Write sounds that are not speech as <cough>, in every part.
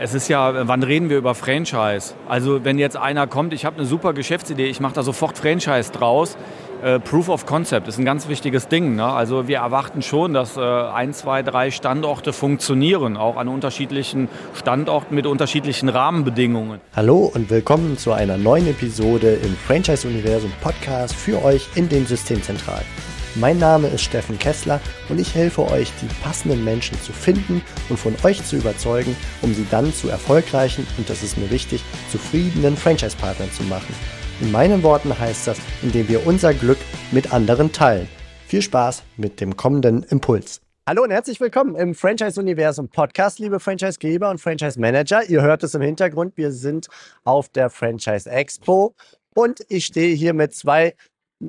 es ist ja, wann reden wir über Franchise? Also wenn jetzt einer kommt, ich habe eine super Geschäftsidee, ich mache da sofort Franchise draus. Äh, Proof of Concept ist ein ganz wichtiges Ding. Ne? Also wir erwarten schon, dass äh, ein, zwei, drei Standorte funktionieren, auch an unterschiedlichen Standorten mit unterschiedlichen Rahmenbedingungen. Hallo und willkommen zu einer neuen Episode im Franchise-Universum Podcast für euch in den Systemzentralen. Mein Name ist Steffen Kessler und ich helfe euch, die passenden Menschen zu finden und von euch zu überzeugen, um sie dann zu erfolgreichen und das ist mir wichtig, zufriedenen Franchise-Partnern zu machen. In meinen Worten heißt das, indem wir unser Glück mit anderen teilen. Viel Spaß mit dem kommenden Impuls. Hallo und herzlich willkommen im Franchise-Universum Podcast, liebe Franchise-Geber und Franchise-Manager. Ihr hört es im Hintergrund, wir sind auf der Franchise Expo und ich stehe hier mit zwei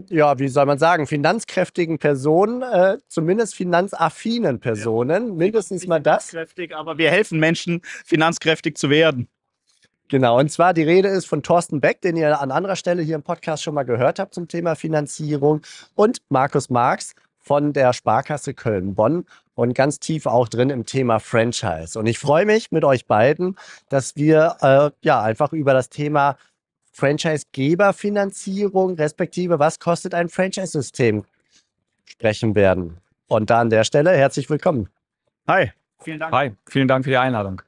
ja, wie soll man sagen, finanzkräftigen Personen, äh, zumindest finanzaffinen Personen, mindestens mal das. Finanzkräftig, aber wir helfen Menschen, finanzkräftig zu werden. Genau, und zwar die Rede ist von Thorsten Beck, den ihr an anderer Stelle hier im Podcast schon mal gehört habt zum Thema Finanzierung, und Markus Marx von der Sparkasse Köln-Bonn und ganz tief auch drin im Thema Franchise. Und ich freue mich mit euch beiden, dass wir äh, ja einfach über das Thema Franchise-Geberfinanzierung, respektive was kostet ein Franchise-System sprechen werden. Und da an der Stelle herzlich willkommen. Hi. Vielen Dank. Hi, vielen Dank für die Einladung.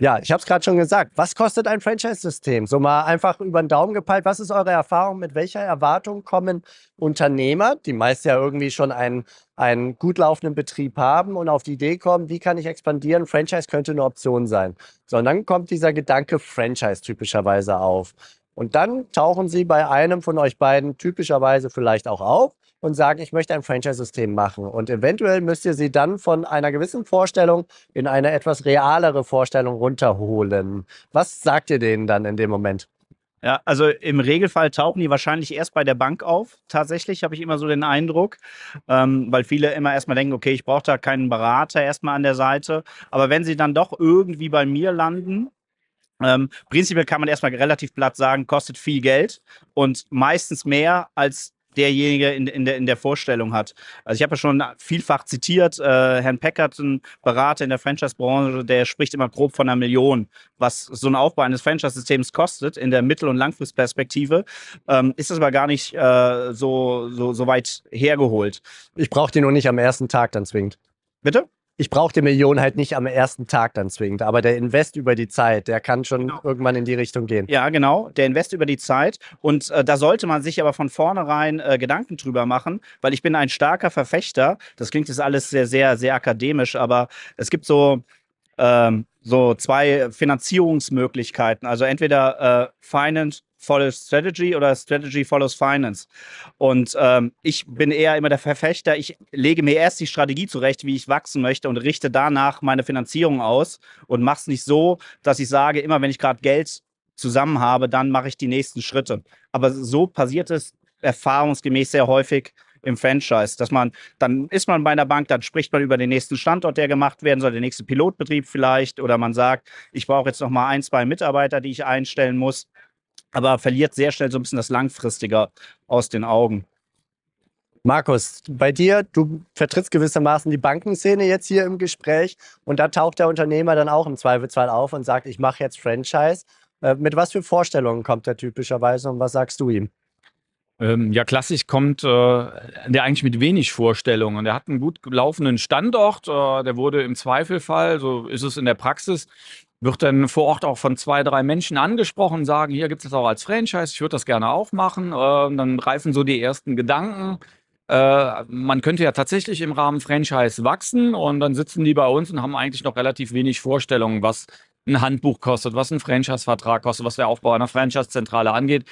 Ja, ich habe es gerade schon gesagt. Was kostet ein Franchise-System? So mal einfach über den Daumen gepeilt. Was ist eure Erfahrung? Mit welcher Erwartung kommen Unternehmer, die meist ja irgendwie schon einen, einen gut laufenden Betrieb haben und auf die Idee kommen, wie kann ich expandieren? Franchise könnte eine Option sein. So, und dann kommt dieser Gedanke Franchise typischerweise auf. Und dann tauchen sie bei einem von euch beiden typischerweise vielleicht auch auf und sagen, ich möchte ein Franchise-System machen. Und eventuell müsst ihr sie dann von einer gewissen Vorstellung in eine etwas realere Vorstellung runterholen. Was sagt ihr denen dann in dem Moment? Ja, also im Regelfall tauchen die wahrscheinlich erst bei der Bank auf. Tatsächlich habe ich immer so den Eindruck, ähm, weil viele immer erstmal denken, okay, ich brauche da keinen Berater erstmal an der Seite. Aber wenn sie dann doch irgendwie bei mir landen, ähm, prinzipiell kann man erstmal relativ platt sagen, kostet viel Geld und meistens mehr als derjenige in, in, der, in der Vorstellung hat. Also ich habe ja schon vielfach zitiert, äh, Herrn Peckert, ein Berater in der Franchise-Branche, der spricht immer grob von einer Million, was so ein Aufbau eines Franchise-Systems kostet in der Mittel- und Langfristperspektive. Ähm, ist das aber gar nicht äh, so, so, so weit hergeholt. Ich brauche die nur nicht am ersten Tag dann zwingend. Bitte? Ich brauche die Million halt nicht am ersten Tag dann zwingend, aber der Invest über die Zeit, der kann schon genau. irgendwann in die Richtung gehen. Ja, genau, der Invest über die Zeit. Und äh, da sollte man sich aber von vornherein äh, Gedanken drüber machen, weil ich bin ein starker Verfechter. Das klingt jetzt alles sehr, sehr, sehr akademisch, aber es gibt so, ähm, so zwei Finanzierungsmöglichkeiten. Also entweder äh, Finance follows Strategy oder Strategy follows Finance. Und ähm, ich bin eher immer der Verfechter, ich lege mir erst die Strategie zurecht, wie ich wachsen möchte und richte danach meine Finanzierung aus und mache es nicht so, dass ich sage, immer wenn ich gerade Geld zusammen habe, dann mache ich die nächsten Schritte. Aber so passiert es erfahrungsgemäß sehr häufig im Franchise, dass man, dann ist man bei einer Bank, dann spricht man über den nächsten Standort, der gemacht werden soll, der nächste Pilotbetrieb vielleicht, oder man sagt, ich brauche jetzt noch mal ein, zwei Mitarbeiter, die ich einstellen muss aber verliert sehr schnell so ein bisschen das Langfristige aus den Augen. Markus, bei dir, du vertrittst gewissermaßen die Bankenszene jetzt hier im Gespräch und da taucht der Unternehmer dann auch im Zweifelsfall auf und sagt, ich mache jetzt Franchise. Äh, mit was für Vorstellungen kommt er typischerweise und was sagst du ihm? Ähm, ja, klassisch kommt äh, der eigentlich mit wenig Vorstellungen. Der hat einen gut laufenden Standort, äh, der wurde im Zweifelfall, so ist es in der Praxis, wird dann vor Ort auch von zwei, drei Menschen angesprochen, sagen, hier gibt es das auch als Franchise, ich würde das gerne auch machen. Äh, dann reifen so die ersten Gedanken. Äh, man könnte ja tatsächlich im Rahmen Franchise wachsen und dann sitzen die bei uns und haben eigentlich noch relativ wenig Vorstellungen, was ein Handbuch kostet, was ein Franchise-Vertrag kostet, was der Aufbau einer Franchise-Zentrale angeht.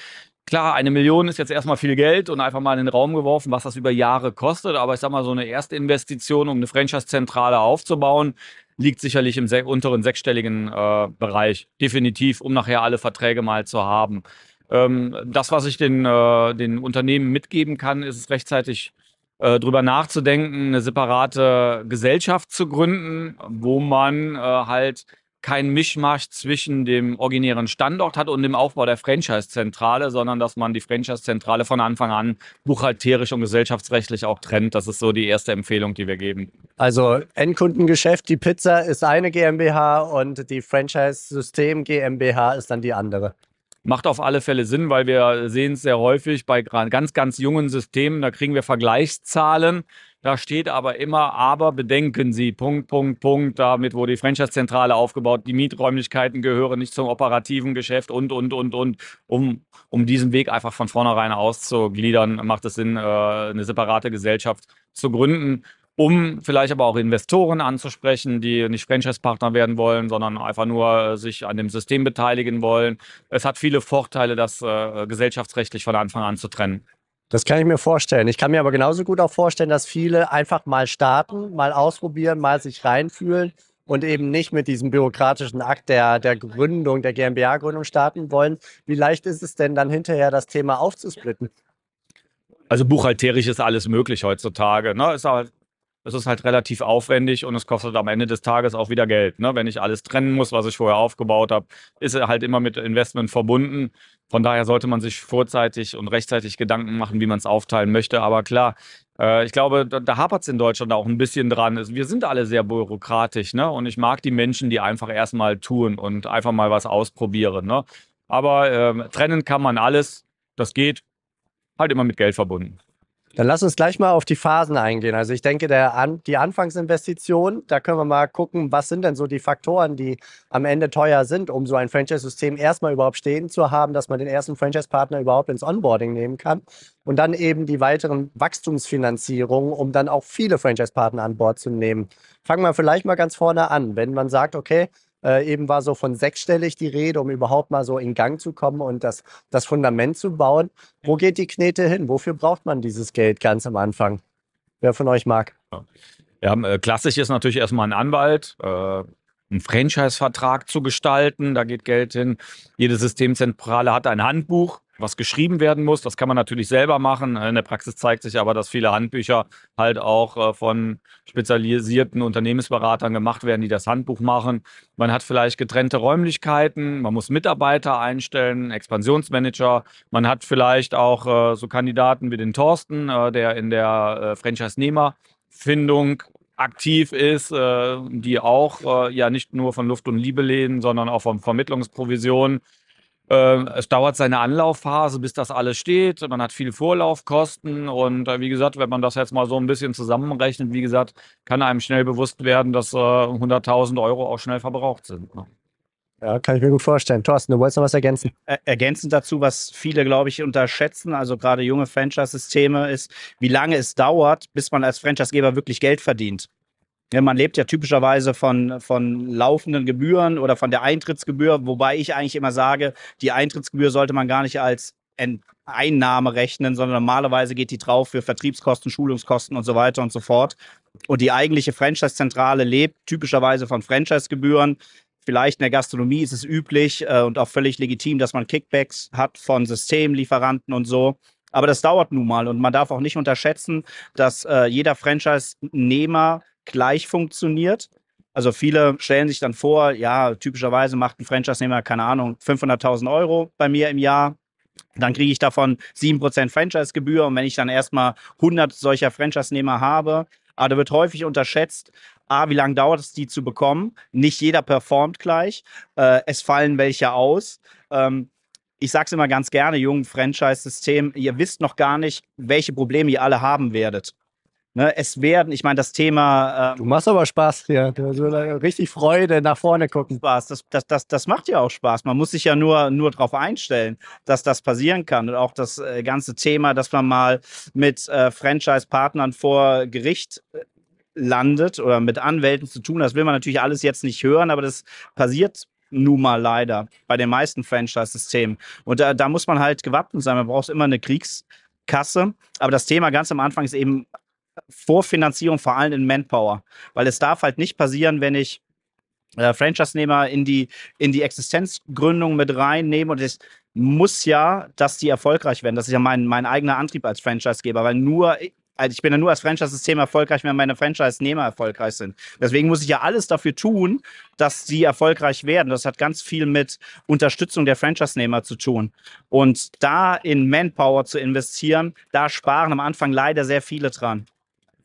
Klar, eine Million ist jetzt erstmal viel Geld und einfach mal in den Raum geworfen, was das über Jahre kostet. Aber ich sag mal, so eine erste Investition, um eine Franchise-Zentrale aufzubauen, liegt sicherlich im unteren sechsstelligen äh, Bereich. Definitiv, um nachher alle Verträge mal zu haben. Ähm, das, was ich den, äh, den Unternehmen mitgeben kann, ist es rechtzeitig äh, drüber nachzudenken, eine separate Gesellschaft zu gründen, wo man äh, halt kein Mischmasch zwischen dem originären Standort hat und dem Aufbau der Franchise-Zentrale, sondern dass man die Franchise-Zentrale von Anfang an buchhalterisch und gesellschaftsrechtlich auch trennt. Das ist so die erste Empfehlung, die wir geben. Also Endkundengeschäft, die Pizza ist eine GmbH und die Franchise-System GmbH ist dann die andere. Macht auf alle Fälle Sinn, weil wir sehen es sehr häufig bei ganz, ganz jungen Systemen, da kriegen wir Vergleichszahlen da steht aber immer, aber bedenken Sie, Punkt, Punkt, Punkt, damit wurde die Franchise-Zentrale aufgebaut, die Mieträumlichkeiten gehören nicht zum operativen Geschäft und, und, und, und. Um, um diesen Weg einfach von vornherein auszugliedern, macht es Sinn, äh, eine separate Gesellschaft zu gründen um vielleicht aber auch Investoren anzusprechen, die nicht Franchise-Partner werden wollen, sondern einfach nur sich an dem System beteiligen wollen. Es hat viele Vorteile, das äh, gesellschaftsrechtlich von Anfang an zu trennen. Das kann ich mir vorstellen. Ich kann mir aber genauso gut auch vorstellen, dass viele einfach mal starten, mal ausprobieren, mal sich reinfühlen und eben nicht mit diesem bürokratischen Akt der, der Gründung, der GmbH-Gründung starten wollen. Wie leicht ist es denn dann hinterher, das Thema aufzusplitten? Also buchhalterisch ist alles möglich heutzutage. Ne? Ist halt es ist halt relativ aufwendig und es kostet am Ende des Tages auch wieder Geld. Ne? Wenn ich alles trennen muss, was ich vorher aufgebaut habe, ist halt immer mit Investment verbunden. Von daher sollte man sich vorzeitig und rechtzeitig Gedanken machen, wie man es aufteilen möchte. Aber klar, äh, ich glaube, da, da hapert es in Deutschland auch ein bisschen dran. Wir sind alle sehr bürokratisch ne? und ich mag die Menschen, die einfach erstmal tun und einfach mal was ausprobieren. Ne? Aber äh, trennen kann man alles. Das geht. Halt immer mit Geld verbunden. Dann lass uns gleich mal auf die Phasen eingehen. Also ich denke, der An die Anfangsinvestition, da können wir mal gucken, was sind denn so die Faktoren, die am Ende teuer sind, um so ein Franchise-System erstmal überhaupt stehen zu haben, dass man den ersten Franchise-Partner überhaupt ins Onboarding nehmen kann. Und dann eben die weiteren Wachstumsfinanzierungen, um dann auch viele Franchise-Partner an Bord zu nehmen. Fangen wir vielleicht mal ganz vorne an. Wenn man sagt, okay, äh, eben war so von sechsstellig die Rede, um überhaupt mal so in Gang zu kommen und das, das Fundament zu bauen. Wo geht die Knete hin? Wofür braucht man dieses Geld ganz am Anfang? Wer von euch mag? Ja, äh, klassisch ist natürlich erstmal ein Anwalt, äh, einen Franchise-Vertrag zu gestalten. Da geht Geld hin. Jede Systemzentrale hat ein Handbuch was geschrieben werden muss. Das kann man natürlich selber machen. In der Praxis zeigt sich aber, dass viele Handbücher halt auch äh, von spezialisierten Unternehmensberatern gemacht werden, die das Handbuch machen. Man hat vielleicht getrennte Räumlichkeiten, man muss Mitarbeiter einstellen, Expansionsmanager. Man hat vielleicht auch äh, so Kandidaten wie den Thorsten, äh, der in der Franchise-Nehmerfindung aktiv ist, die auch ja nicht nur von Luft und Liebe lehnen, sondern auch von Vermittlungsprovisionen ähm, es dauert seine Anlaufphase, bis das alles steht. Man hat viel Vorlaufkosten und äh, wie gesagt, wenn man das jetzt mal so ein bisschen zusammenrechnet, wie gesagt, kann einem schnell bewusst werden, dass äh, 100.000 Euro auch schnell verbraucht sind. Ne? Ja, kann ich mir gut vorstellen. Thorsten, du wolltest noch was ergänzen? ergänzend dazu, was viele, glaube ich, unterschätzen, also gerade junge Franchise-Systeme, ist, wie lange es dauert, bis man als Franchisegeber wirklich Geld verdient. Ja, man lebt ja typischerweise von, von laufenden Gebühren oder von der Eintrittsgebühr, wobei ich eigentlich immer sage, die Eintrittsgebühr sollte man gar nicht als Einnahme rechnen, sondern normalerweise geht die drauf für Vertriebskosten, Schulungskosten und so weiter und so fort. Und die eigentliche Franchise-Zentrale lebt typischerweise von Franchise-Gebühren. Vielleicht in der Gastronomie ist es üblich äh, und auch völlig legitim, dass man Kickbacks hat von Systemlieferanten und so. Aber das dauert nun mal und man darf auch nicht unterschätzen, dass äh, jeder Franchise-Nehmer gleich funktioniert. Also viele stellen sich dann vor, ja, typischerweise macht ein Franchise-Nehmer, keine Ahnung, 500.000 Euro bei mir im Jahr. Dann kriege ich davon 7% Franchise-Gebühr. Und wenn ich dann erstmal 100 solcher Franchise-Nehmer habe, aber da wird häufig unterschätzt, A, wie lange dauert es, die zu bekommen? Nicht jeder performt gleich. Äh, es fallen welche aus. Ähm, ich sage es immer ganz gerne, jungen Franchise-System, ihr wisst noch gar nicht, welche Probleme ihr alle haben werdet. Ne, es werden, ich meine, das Thema. Ähm, du machst aber Spaß hier. Ja. So richtig Freude nach vorne gucken. Spaß. Das, das, das, das macht ja auch Spaß. Man muss sich ja nur, nur darauf einstellen, dass das passieren kann. Und auch das äh, ganze Thema, dass man mal mit äh, Franchise-Partnern vor Gericht äh, landet oder mit Anwälten zu tun. Das will man natürlich alles jetzt nicht hören, aber das passiert nun mal leider bei den meisten Franchise-Systemen. Und da, da muss man halt gewappnet sein. Man braucht immer eine Kriegskasse. Aber das Thema ganz am Anfang ist eben Vorfinanzierung vor allem in Manpower. Weil es darf halt nicht passieren, wenn ich äh, Franchise-Nehmer in die, in die Existenzgründung mit reinnehme und es muss ja, dass die erfolgreich werden. Das ist ja mein, mein eigener Antrieb als Franchise-Geber, weil nur also ich bin ja nur als Franchise-System erfolgreich, wenn meine Franchise-Nehmer erfolgreich sind. Deswegen muss ich ja alles dafür tun, dass sie erfolgreich werden. Das hat ganz viel mit Unterstützung der Franchise-Nehmer zu tun. Und da in Manpower zu investieren, da sparen am Anfang leider sehr viele dran.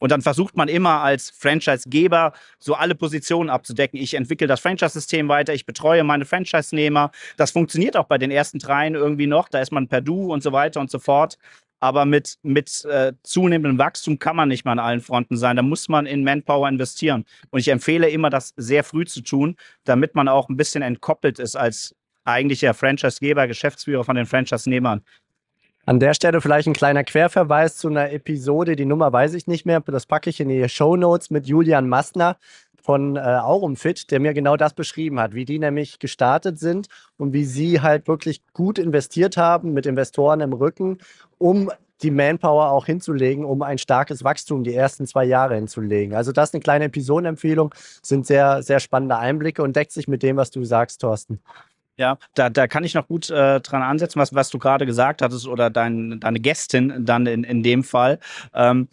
Und dann versucht man immer als Franchise-Geber so alle Positionen abzudecken. Ich entwickle das Franchise-System weiter, ich betreue meine Franchise-Nehmer. Das funktioniert auch bei den ersten dreien irgendwie noch. Da ist man per Du und so weiter und so fort. Aber mit, mit äh, zunehmendem Wachstum kann man nicht mehr an allen Fronten sein. Da muss man in Manpower investieren. Und ich empfehle immer, das sehr früh zu tun, damit man auch ein bisschen entkoppelt ist als eigentlicher Franchise-Geber, Geschäftsführer von den Franchise-Nehmern. An der Stelle vielleicht ein kleiner Querverweis zu einer Episode, die Nummer weiß ich nicht mehr, das packe ich in die Show Notes mit Julian Mastner von äh, Aurumfit, der mir genau das beschrieben hat, wie die nämlich gestartet sind und wie sie halt wirklich gut investiert haben mit Investoren im Rücken, um die Manpower auch hinzulegen, um ein starkes Wachstum die ersten zwei Jahre hinzulegen. Also das ist eine kleine Episodenempfehlung, sind sehr, sehr spannende Einblicke und deckt sich mit dem, was du sagst, Thorsten. Ja, da, da kann ich noch gut äh, dran ansetzen, was, was du gerade gesagt hattest oder dein, deine Gästin dann in, in dem Fall. Ähm,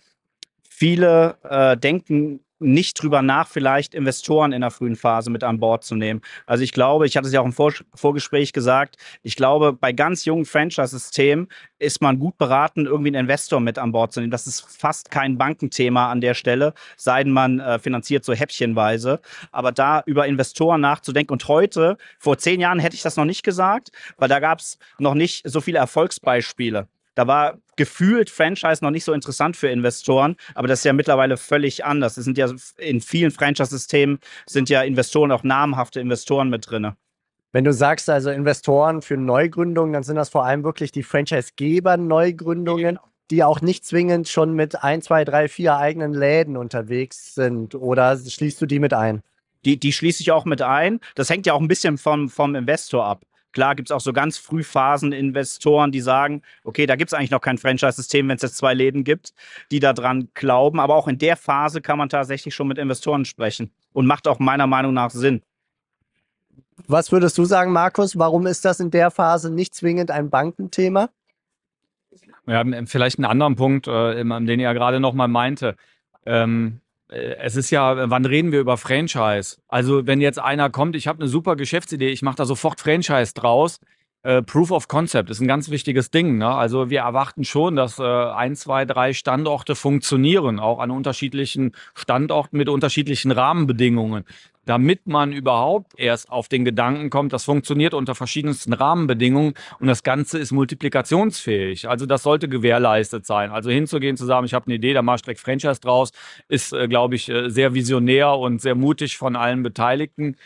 viele äh, denken nicht drüber nach, vielleicht Investoren in der frühen Phase mit an Bord zu nehmen. Also ich glaube, ich hatte es ja auch im Vor Vorgespräch gesagt, ich glaube, bei ganz jungen Franchise-Systemen ist man gut beraten, irgendwie einen Investor mit an Bord zu nehmen. Das ist fast kein Bankenthema an der Stelle, sei denn man äh, finanziert so häppchenweise. Aber da über Investoren nachzudenken und heute, vor zehn Jahren hätte ich das noch nicht gesagt, weil da gab es noch nicht so viele Erfolgsbeispiele. Da war gefühlt Franchise noch nicht so interessant für Investoren, aber das ist ja mittlerweile völlig anders. Es sind ja in vielen Franchise-Systemen sind ja Investoren auch namhafte Investoren mit drin. Wenn du sagst also Investoren für Neugründungen, dann sind das vor allem wirklich die Franchise-Geber-Neugründungen, genau. die auch nicht zwingend schon mit ein, zwei, drei, vier eigenen Läden unterwegs sind. Oder schließt du die mit ein? Die, die schließe ich auch mit ein. Das hängt ja auch ein bisschen vom, vom Investor ab. Klar gibt es auch so ganz Frühphasen-Investoren, die sagen, okay, da gibt es eigentlich noch kein Franchise-System, wenn es jetzt zwei Läden gibt, die daran glauben. Aber auch in der Phase kann man tatsächlich schon mit Investoren sprechen und macht auch meiner Meinung nach Sinn. Was würdest du sagen, Markus? Warum ist das in der Phase nicht zwingend ein Bankenthema? Ja, vielleicht einen anderen Punkt, äh, den ihr ja gerade noch mal meinte. Ähm, äh, es ist ja, wann reden wir über Franchise? Also wenn jetzt einer kommt, ich habe eine super Geschäftsidee, ich mache da sofort Franchise draus. Äh, Proof of Concept ist ein ganz wichtiges Ding. Ne? Also wir erwarten schon, dass äh, ein, zwei, drei Standorte funktionieren, auch an unterschiedlichen Standorten mit unterschiedlichen Rahmenbedingungen damit man überhaupt erst auf den Gedanken kommt, das funktioniert unter verschiedensten Rahmenbedingungen und das Ganze ist multiplikationsfähig. Also das sollte gewährleistet sein. Also hinzugehen, zu sagen, ich habe eine Idee, da mache ich direkt Franchise draus, ist, äh, glaube ich, äh, sehr visionär und sehr mutig von allen Beteiligten.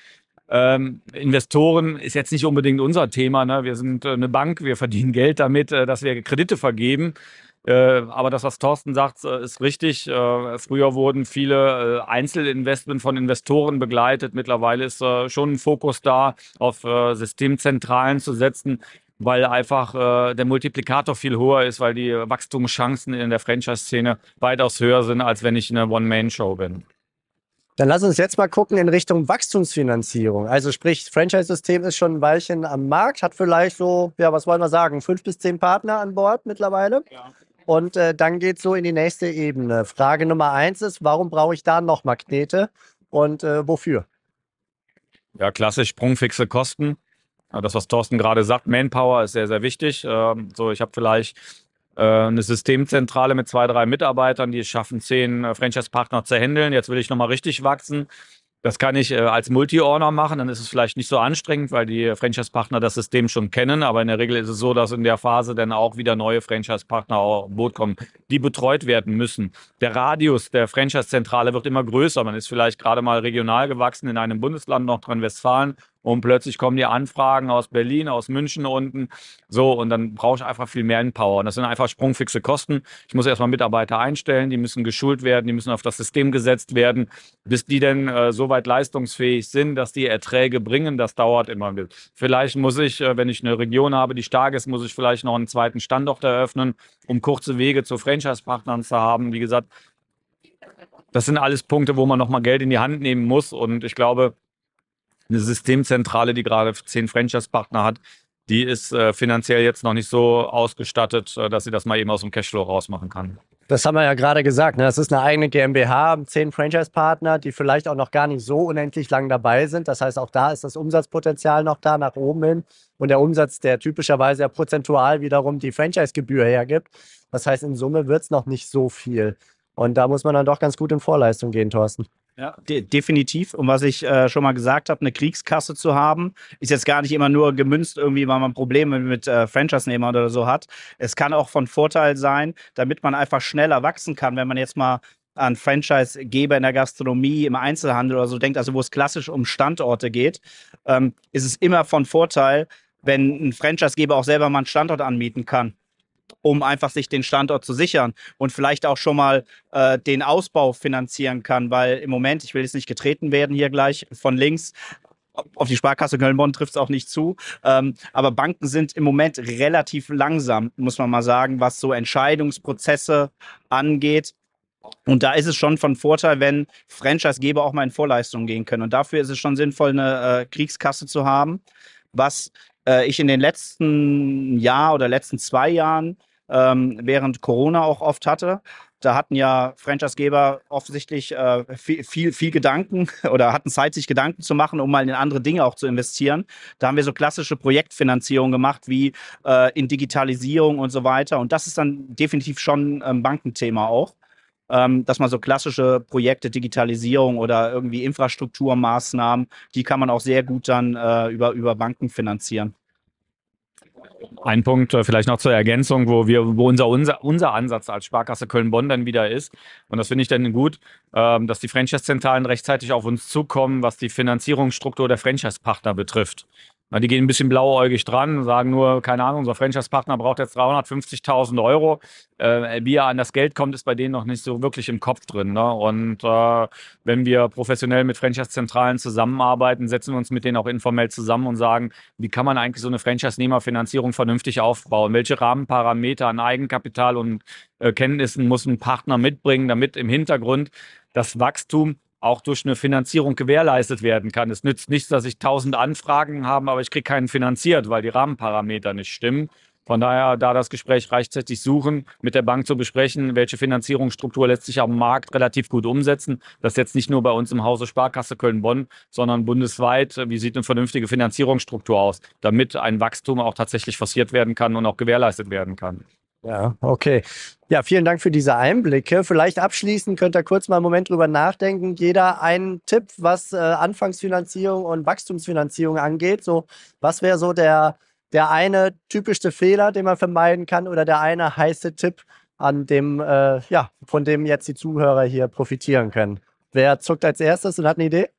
Ähm, Investoren ist jetzt nicht unbedingt unser Thema. Ne? Wir sind äh, eine Bank, wir verdienen Geld damit, äh, dass wir Kredite vergeben. Äh, aber das, was Thorsten sagt, äh, ist richtig. Äh, früher wurden viele Einzelinvestment von Investoren begleitet. Mittlerweile ist schon ein Fokus da, auf Systemzentralen zu setzen, weil einfach der Multiplikator viel höher ist, weil die Wachstumschancen in der Franchise-Szene weitaus höher sind, als wenn ich eine One-Man-Show bin. Dann lass uns jetzt mal gucken in Richtung Wachstumsfinanzierung. Also sprich, Franchise-System ist schon ein Weilchen am Markt, hat vielleicht so, ja, was wollen wir sagen, fünf bis zehn Partner an Bord mittlerweile. Ja. Und äh, dann geht es so in die nächste Ebene. Frage Nummer eins ist, warum brauche ich da noch Magnete und äh, wofür? Ja, klassisch sprungfixe Kosten. Das, was Thorsten gerade sagt, Manpower ist sehr, sehr wichtig. Ähm, so, ich habe vielleicht äh, eine Systemzentrale mit zwei, drei Mitarbeitern, die es schaffen, zehn äh, Franchise-Partner zu handeln. Jetzt will ich nochmal richtig wachsen. Das kann ich äh, als Multi-Owner machen, dann ist es vielleicht nicht so anstrengend, weil die Franchise-Partner das System schon kennen. Aber in der Regel ist es so, dass in der Phase dann auch wieder neue Franchise-Partner auf Boot kommen, die betreut werden müssen. Der Radius der Franchise-Zentrale wird immer größer. Man ist vielleicht gerade mal regional gewachsen in einem Bundesland, Nordrhein-Westfalen, und plötzlich kommen die Anfragen aus Berlin, aus München unten. So, und dann brauche ich einfach viel mehr Power. Und das sind einfach sprungfixe Kosten. Ich muss erstmal Mitarbeiter einstellen, die müssen geschult werden, die müssen auf das System gesetzt werden, bis die denn äh, so weit leistungsfähig sind, dass die Erträge bringen. Das dauert immer. Vielleicht muss ich, äh, wenn ich eine Region habe, die stark ist, muss ich vielleicht noch einen zweiten Standort eröffnen, um kurze Wege zu Franchise-Partnern zu haben. Wie gesagt, das sind alles Punkte, wo man nochmal Geld in die Hand nehmen muss. Und ich glaube, eine Systemzentrale, die gerade zehn Franchise-Partner hat, die ist äh, finanziell jetzt noch nicht so ausgestattet, äh, dass sie das mal eben aus dem Cashflow rausmachen kann. Das haben wir ja gerade gesagt. Ne? Das ist eine eigene GmbH, zehn Franchise-Partner, die vielleicht auch noch gar nicht so unendlich lang dabei sind. Das heißt, auch da ist das Umsatzpotenzial noch da nach oben hin. Und der Umsatz, der typischerweise ja prozentual wiederum die Franchise-Gebühr hergibt. Das heißt, in Summe wird es noch nicht so viel. Und da muss man dann doch ganz gut in Vorleistung gehen, Thorsten. Ja, de definitiv. Und was ich äh, schon mal gesagt habe, eine Kriegskasse zu haben, ist jetzt gar nicht immer nur gemünzt, irgendwie, weil man Probleme mit äh, Franchise-Nehmern oder so hat. Es kann auch von Vorteil sein, damit man einfach schneller wachsen kann, wenn man jetzt mal an Franchise-Geber in der Gastronomie, im Einzelhandel oder so denkt, also wo es klassisch um Standorte geht, ähm, ist es immer von Vorteil, wenn ein Franchise-Geber auch selber mal einen Standort anmieten kann um einfach sich den Standort zu sichern und vielleicht auch schon mal äh, den Ausbau finanzieren kann, weil im Moment, ich will jetzt nicht getreten werden hier gleich von links, auf die Sparkasse Köln-Bonn trifft es auch nicht zu. Ähm, aber Banken sind im Moment relativ langsam, muss man mal sagen, was so Entscheidungsprozesse angeht. Und da ist es schon von Vorteil, wenn Franchise-Geber auch mal in Vorleistungen gehen können. Und dafür ist es schon sinnvoll, eine äh, Kriegskasse zu haben, was äh, ich in den letzten Jahr oder letzten zwei Jahren ähm, während Corona auch oft hatte. Da hatten ja Franchise-Geber offensichtlich äh, viel, viel, viel, Gedanken <laughs> oder hatten Zeit, sich Gedanken zu machen, um mal in andere Dinge auch zu investieren. Da haben wir so klassische Projektfinanzierung gemacht, wie äh, in Digitalisierung und so weiter. Und das ist dann definitiv schon ein Bankenthema auch ähm, dass man so klassische Projekte, Digitalisierung oder irgendwie Infrastrukturmaßnahmen, die kann man auch sehr gut dann äh, über, über Banken finanzieren. Ein Punkt äh, vielleicht noch zur Ergänzung, wo wir, wo unser, unser, unser Ansatz als Sparkasse Köln-Bonn dann wieder ist. Und das finde ich dann gut, ähm, dass die Franchise-Zentralen rechtzeitig auf uns zukommen, was die Finanzierungsstruktur der Franchise-Partner betrifft. Na, die gehen ein bisschen blauäugig dran, sagen nur, keine Ahnung, unser Franchise-Partner braucht jetzt 350.000 Euro. Äh, wie er an das Geld kommt, ist bei denen noch nicht so wirklich im Kopf drin. Ne? Und äh, wenn wir professionell mit Franchise-Zentralen zusammenarbeiten, setzen wir uns mit denen auch informell zusammen und sagen, wie kann man eigentlich so eine Franchise-Nehmerfinanzierung vernünftig aufbauen? Welche Rahmenparameter an Eigenkapital und äh, Kenntnissen muss ein Partner mitbringen, damit im Hintergrund das Wachstum auch durch eine Finanzierung gewährleistet werden kann. Es nützt nichts, dass ich tausend Anfragen habe, aber ich kriege keinen finanziert, weil die Rahmenparameter nicht stimmen. Von daher, da das Gespräch rechtzeitig suchen, mit der Bank zu besprechen, welche Finanzierungsstruktur lässt sich am Markt relativ gut umsetzen. Das jetzt nicht nur bei uns im Hause Sparkasse Köln-Bonn, sondern bundesweit. Wie sieht eine vernünftige Finanzierungsstruktur aus, damit ein Wachstum auch tatsächlich forciert werden kann und auch gewährleistet werden kann? Ja, okay. Ja, vielen Dank für diese Einblicke. Vielleicht abschließend könnt ihr kurz mal einen Moment drüber nachdenken. Jeder einen Tipp, was äh, Anfangsfinanzierung und Wachstumsfinanzierung angeht. So, was wäre so der, der eine typischste Fehler, den man vermeiden kann oder der eine heiße Tipp, an dem, äh, ja, von dem jetzt die Zuhörer hier profitieren können? Wer zuckt als erstes und hat eine Idee?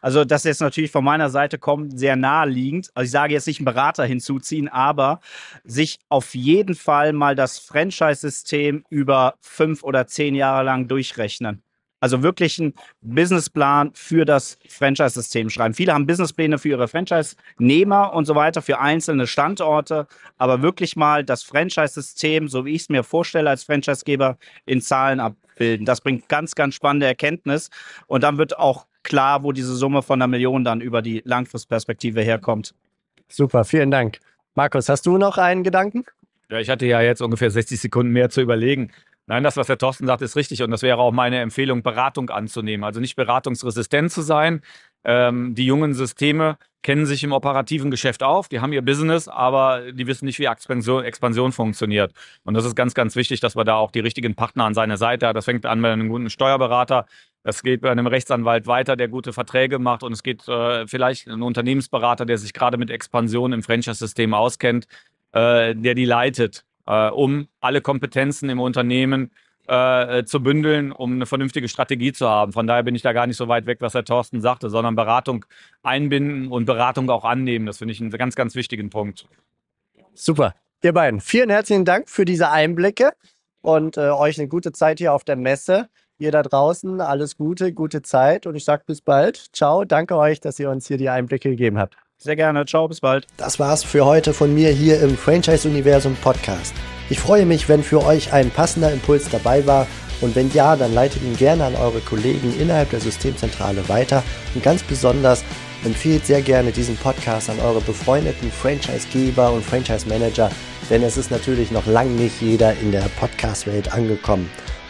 Also, das jetzt natürlich von meiner Seite kommt, sehr naheliegend. Also, ich sage jetzt nicht einen Berater hinzuziehen, aber sich auf jeden Fall mal das Franchise-System über fünf oder zehn Jahre lang durchrechnen. Also wirklich einen Businessplan für das Franchise-System schreiben. Viele haben Businesspläne für ihre Franchise-Nehmer und so weiter, für einzelne Standorte, aber wirklich mal das Franchise-System, so wie ich es mir vorstelle als Franchisegeber, in Zahlen abbilden. Das bringt ganz, ganz spannende Erkenntnis und dann wird auch klar, wo diese Summe von einer Million dann über die Langfristperspektive herkommt. Super, vielen Dank. Markus, hast du noch einen Gedanken? Ja, ich hatte ja jetzt ungefähr 60 Sekunden mehr zu überlegen. Nein, das, was der Thorsten sagt, ist richtig. Und das wäre auch meine Empfehlung, Beratung anzunehmen. Also nicht beratungsresistent zu sein. Ähm, die jungen Systeme kennen sich im operativen Geschäft auf, die haben ihr Business, aber die wissen nicht, wie Expansion, Expansion funktioniert. Und das ist ganz, ganz wichtig, dass man da auch die richtigen Partner an seiner Seite hat. Das fängt an mit einem guten Steuerberater, das geht bei einem Rechtsanwalt weiter, der gute Verträge macht und es geht äh, vielleicht ein Unternehmensberater, der sich gerade mit Expansion im Franchise-System auskennt, äh, der die leitet äh, um alle Kompetenzen im Unternehmen äh, zu bündeln, um eine vernünftige Strategie zu haben. Von daher bin ich da gar nicht so weit weg, was Herr Thorsten sagte, sondern Beratung einbinden und Beratung auch annehmen. Das finde ich einen ganz, ganz wichtigen Punkt. Super. Ihr beiden, vielen herzlichen Dank für diese Einblicke und äh, euch eine gute Zeit hier auf der Messe. Ihr da draußen, alles Gute, gute Zeit und ich sage bis bald. Ciao, danke euch, dass ihr uns hier die Einblicke gegeben habt. Sehr gerne. Ciao, bis bald. Das war's für heute von mir hier im Franchise-Universum Podcast. Ich freue mich, wenn für euch ein passender Impuls dabei war. Und wenn ja, dann leitet ihn gerne an eure Kollegen innerhalb der Systemzentrale weiter. Und ganz besonders empfehlt sehr gerne diesen Podcast an eure befreundeten Franchise-Geber und Franchise-Manager, denn es ist natürlich noch lang nicht jeder in der Podcast-Welt angekommen.